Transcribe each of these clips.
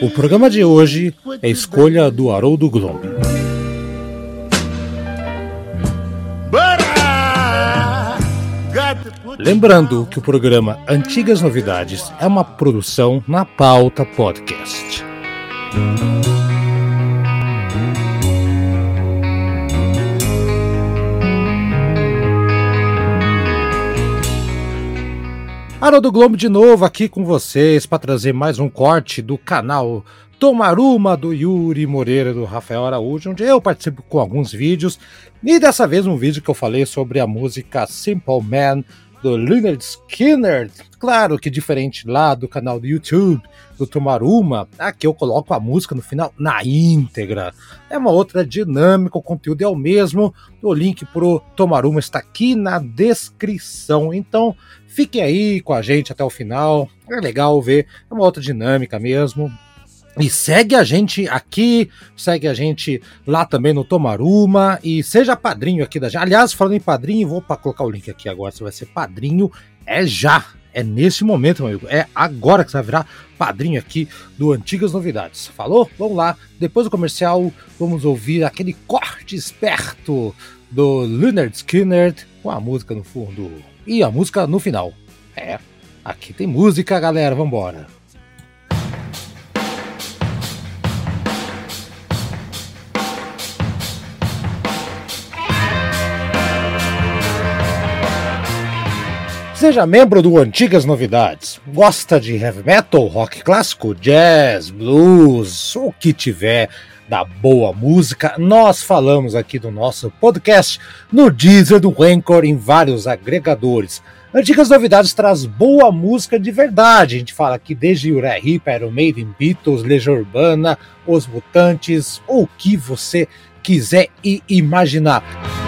O programa de hoje é escolha do Haroldo Glomb. Lembrando que o programa Antigas Novidades é uma produção na pauta podcast. Haroldo Globo de novo aqui com vocês para trazer mais um corte do canal Tomaruma do Yuri Moreira do Rafael Araújo, onde eu participo com alguns vídeos e dessa vez um vídeo que eu falei sobre a música Simple Man do Leonard Skinner. Claro que diferente lá do canal do YouTube do Tomaruma, aqui eu coloco a música no final na íntegra. É uma outra dinâmica, o conteúdo é o mesmo. O link pro Tomaruma está aqui na descrição. Então, fiquem aí com a gente até o final. É legal ver, é uma outra dinâmica mesmo. E segue a gente aqui, segue a gente lá também no Tomaruma e seja padrinho aqui da gente. Aliás, falando em padrinho, vou colocar o link aqui agora. Você vai ser padrinho, é já, é nesse momento, meu amigo. É agora que você vai virar padrinho aqui do Antigas Novidades. Falou? Vamos lá. Depois do comercial, vamos ouvir aquele corte esperto do Leonard Skinner com a música no fundo e a música no final. É, aqui tem música, galera. Vambora. Seja membro do Antigas Novidades. Gosta de heavy metal, rock clássico, jazz, blues, o que tiver da boa música, nós falamos aqui do nosso podcast no Deezer do Anchor em vários agregadores. Antigas Novidades traz boa música de verdade. A gente fala aqui desde Uriah Heep, Iron Maiden, Beatles, Legião Urbana, Os Mutantes, ou o que você quiser e imaginar.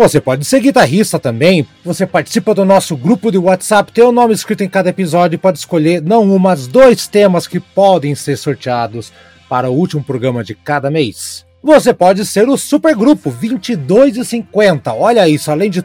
Você pode ser guitarrista também. Você participa do nosso grupo de WhatsApp, tem o nome escrito em cada episódio e pode escolher não um, mas dois temas que podem ser sorteados para o último programa de cada mês. Você pode ser o supergrupo 22,50. Olha isso, além de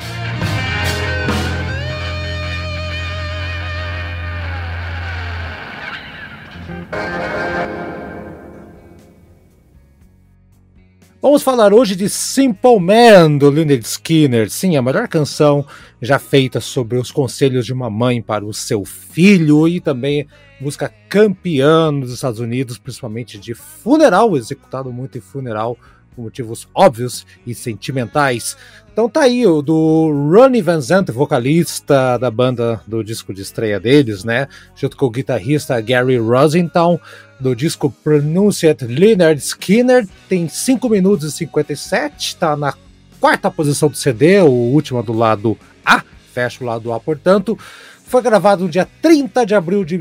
Vamos falar hoje de Simple Man, do Leonard Skinner. Sim, a melhor canção já feita sobre os conselhos de uma mãe para o seu filho e também música campeã nos Estados Unidos, principalmente de funeral, executado muito em funeral por motivos óbvios e sentimentais. Então tá aí o do Ronnie Van Zant, vocalista da banda do disco de estreia deles, né? Junto com o guitarrista Gary Rosenthal, do disco Pronunciate Leonard Skinner, tem 5 minutos e 57, tá na quarta posição do CD, o último do lado A, fecha o lado A, portanto. Foi gravado no dia 30 de abril de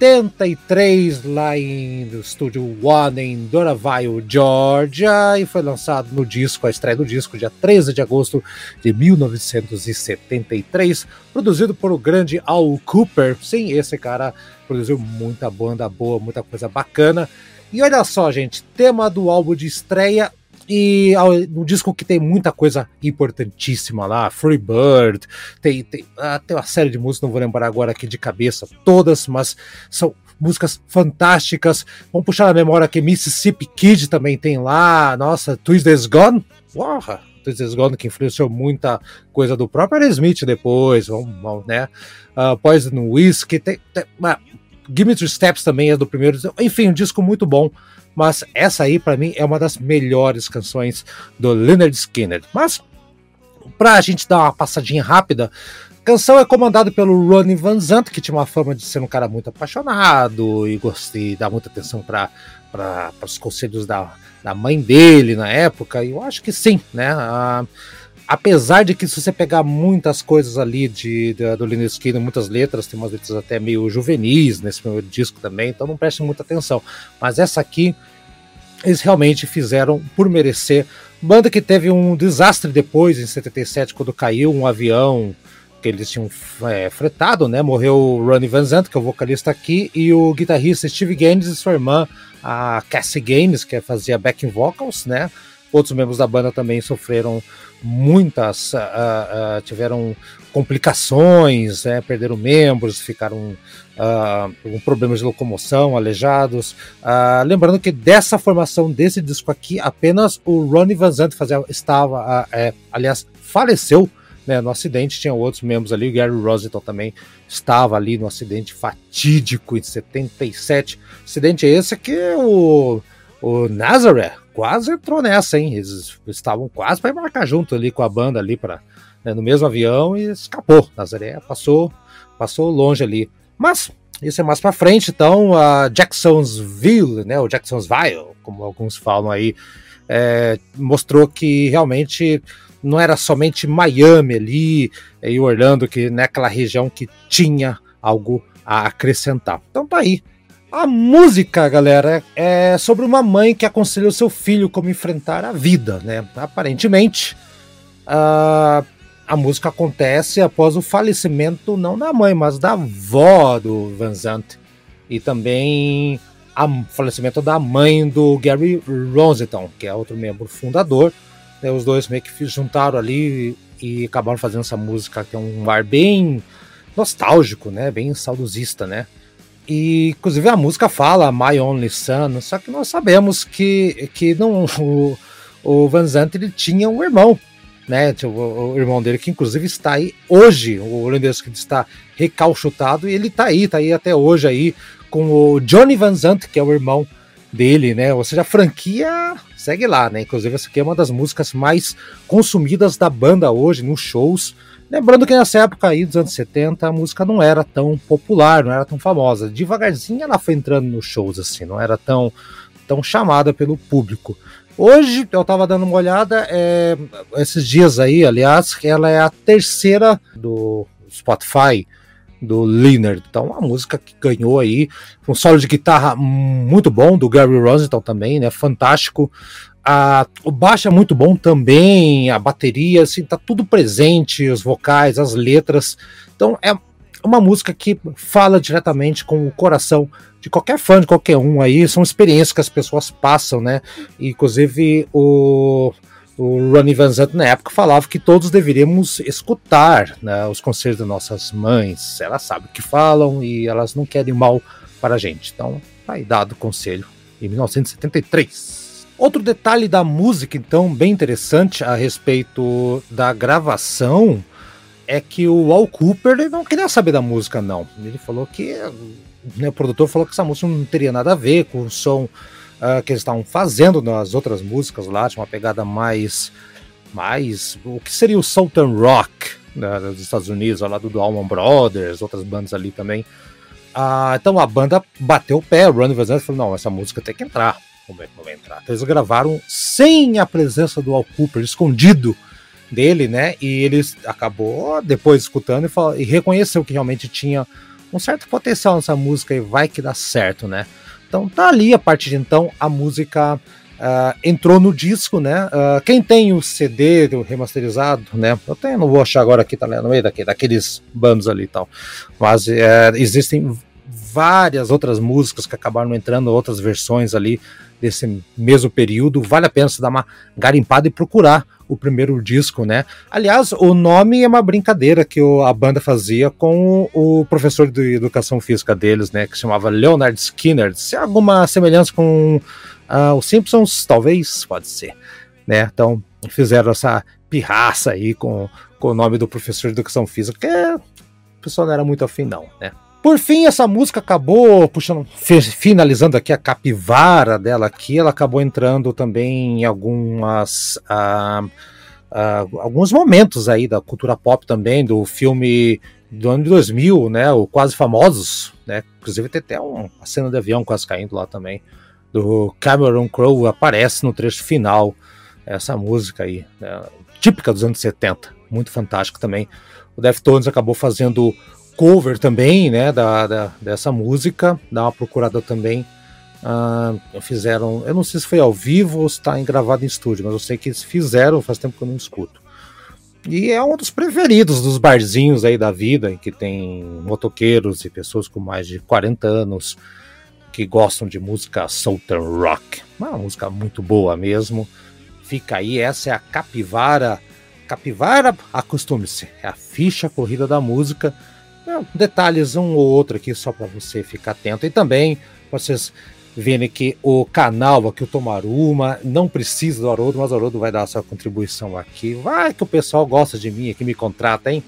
1973, lá em, no estúdio One, em Doraville, Georgia, e foi lançado no disco, a estreia do disco, dia 13 de agosto de 1973, produzido por o grande Al Cooper. Sim, esse cara produziu muita banda boa, muita coisa bacana. E olha só, gente, tema do álbum de estreia E um disco que tem muita coisa importantíssima lá, Free Bird, tem, ah, tem uma série de músicas, não vou lembrar agora aqui de cabeça todas, mas são músicas fantásticas. Vamos puxar na memória que Mississippi Kid também tem lá, nossa, Tuesday's Gone, porra, Tuesday's Gone que influenciou muita coisa do próprio Smith depois, vamos, né? Uh, Poison Whiskey, tem, tem, uh, Give Me Two Steps também é do primeiro, enfim, um disco muito bom mas essa aí para mim é uma das melhores canções do Leonard Skinner. Mas para a gente dar uma passadinha rápida, a canção é comandada pelo Ronnie Van Zant, que tinha uma fama de ser um cara muito apaixonado e gostei, dar muita atenção para os conselhos da, da mãe dele na época. E eu acho que sim, né? Uh, apesar de que se você pegar muitas coisas ali de, de do Lynyrd Skynyrd, muitas letras, tem umas letras até meio juvenis nesse primeiro disco também, então não preste muita atenção. Mas essa aqui, eles realmente fizeram por merecer. Banda que teve um desastre depois, em 77, quando caiu um avião que eles tinham é, fretado, né? Morreu o Ronnie Van Zant, que é o vocalista aqui, e o guitarrista Steve Gaines e sua irmã, a Cassie Gaines, que fazia backing vocals, né? Outros membros da banda também sofreram muitas, uh, uh, tiveram complicações, né, perderam membros, ficaram uh, com problemas de locomoção, aleijados. lembrando que dessa formação desse disco aqui, apenas o Ronnie Van Zandt fazia, estava, é, aliás, faleceu né, no acidente. Tinha outros membros ali, o Gary Rosenthal também estava ali no acidente fatídico em 77. Acidente esse que o, o Nazareth quase entrou nessa, hein? Eles estavam quase para embarcar junto ali com a banda ali para né, no mesmo avião e escapou. Nazaré passou, passou longe ali. Mas isso é mais para frente, então a Jacksonville, né, o Jacksonville, como alguns falam aí, é, mostrou que realmente não era somente Miami ali e Orlando que naquela região que tinha algo a acrescentar. Então tá aí a música, galera, é sobre uma mãe que aconselha o seu filho como enfrentar a vida, né? Aparentemente, a, a música acontece após o falecimento não da mãe, mas da avó do Van Zandt e também o falecimento da mãe do Gary Rosenthal, que é outro membro fundador. Né? Os dois meio que se juntaram ali e acabaram fazendo essa música que é um ar bem nostálgico, né? Bem saudosista, né? E, inclusive, a música fala My Only Son, só que nós sabemos que, que não, o, o Van Zandt ele tinha um irmão, né? O, o, irmão dele, que inclusive está aí hoje, o holandês que está recalchutado, e ele está aí, está aí até hoje aí, com o Johnny Van Zandt, que é o irmão dele, né? Ou seja, a franquia segue lá, né? Inclusive, essa aqui é uma das músicas mais consumidas da banda hoje, nos shows. Lembrando que nessa época aí dos anos 70 a música não era tão popular, não era tão famosa. Devagarzinho ela foi entrando nos shows assim, não era tão tão chamada pelo público. Hoje eu tava dando uma olhada, é, esses dias aí, aliás, ela é a terceira do Spotify do Leonard. Então, a música que ganhou aí, um solo de guitarra muito bom do Gary Rosenthal também, né? Fantástico. A, o baixo é muito bom também, a bateria, assim, tá tudo presente, os vocais, as letras. Então é uma música que fala diretamente com o coração de qualquer fã, de qualquer um aí. São experiências que as pessoas passam, né? E, inclusive o, o Ronnie Van Zant na época falava que todos deveríamos escutar né, os conselhos das nossas mães. Elas sabem o que falam e elas não querem mal para a gente. Então, tá aí dado o conselho em 1973. Outro detalhe da música, então, bem interessante a respeito da gravação é que o Al Cooper não queria saber da música, não. Ele falou que. Né, o produtor falou que essa música não teria nada a ver com o som uh, que eles estavam fazendo nas outras músicas lá, tinha uma pegada mais. mais. o que seria o Southern Rock né, dos Estados Unidos, lá do Allman Brothers, outras bandas ali também. Uh, então a banda bateu o pé, o Ronnie Van falou: não, essa música tem que entrar como é que vai entrar. Então, eles gravaram sem a presença do Al Cooper, escondido dele, né? E eles acabou depois escutando e, falou, e reconheceu que realmente tinha um certo potencial nessa música e vai que dá certo, né? Então tá ali, a partir de então, a música uh, entrou no disco, né? Uh, quem tem o CD do remasterizado, né? Eu tenho, não vou achar agora aqui, tá no meio daqueles bandos ali e tal. Mas uh, existem várias outras músicas que acabaram entrando, outras versões ali desse mesmo período. Vale a pena se dar uma garimpada e procurar o primeiro disco, né? Aliás, o nome é uma brincadeira que a banda fazia com o, professor de educação física deles, né? Que se chamava Leonard Skinner. Se há alguma semelhança com uh, os Simpsons, talvez, pode ser, né? Então, fizeram essa pirraça aí com, com o nome do professor de educação física, que o pessoal não era muito afim, não, né? Por fim, essa música acabou puxando, finalizando aqui a capivara dela aqui, ela acabou entrando também em algumas uh, uh, alguns momentos aí da cultura pop também, do filme do ano de 2000, né, o Quase Famosos, né, inclusive tem até uma cena de avião quase caindo lá também, do Cameron Crowe, aparece no trecho final, essa música aí, né, típica dos anos 70, muito fantástico também. O Deftones acabou fazendo cover também, né, da, da, dessa música, dá uma procurada também. Uh, fizeram, eu não sei se foi ao vivo ou se está gravado em estúdio, mas eu sei que eles fizeram, faz tempo que eu não escuto. E é um dos preferidos dos barzinhos aí da vida, que tem motoqueiros e pessoas com mais de 40 anos que gostam de música Southern Rock. Uma música muito boa mesmo. Fica aí, essa é a Capivara. Capivara, acostume-se, é a ficha corrida da música é, detalhes um ou outro aqui só para você ficar atento. E também vocês verem que o canal aqui, o Tomaruma, não precisa do Haroldo, mas o Haroldo vai dar a sua contribuição aqui. Vai que o pessoal gosta de mim aqui, me contrata, hein?